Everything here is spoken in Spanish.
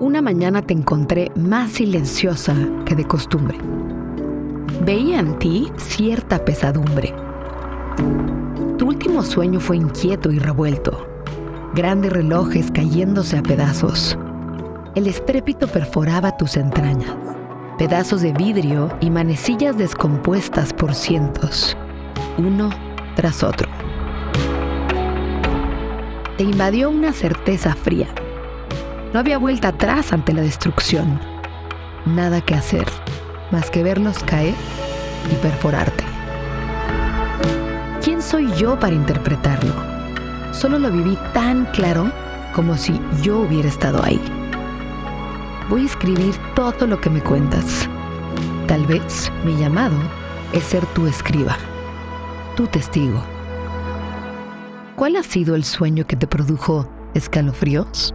Una mañana te encontré más silenciosa que de costumbre. Veía en ti cierta pesadumbre. Tu último sueño fue inquieto y revuelto. Grandes relojes cayéndose a pedazos. El estrépito perforaba tus entrañas. Pedazos de vidrio y manecillas descompuestas por cientos, uno tras otro. Te invadió una certeza fría no había vuelta atrás ante la destrucción. Nada que hacer más que verlos caer y perforarte. ¿Quién soy yo para interpretarlo? Solo lo viví tan claro como si yo hubiera estado ahí. Voy a escribir todo lo que me cuentas. Tal vez mi llamado es ser tu escriba, tu testigo. ¿Cuál ha sido el sueño que te produjo escalofríos?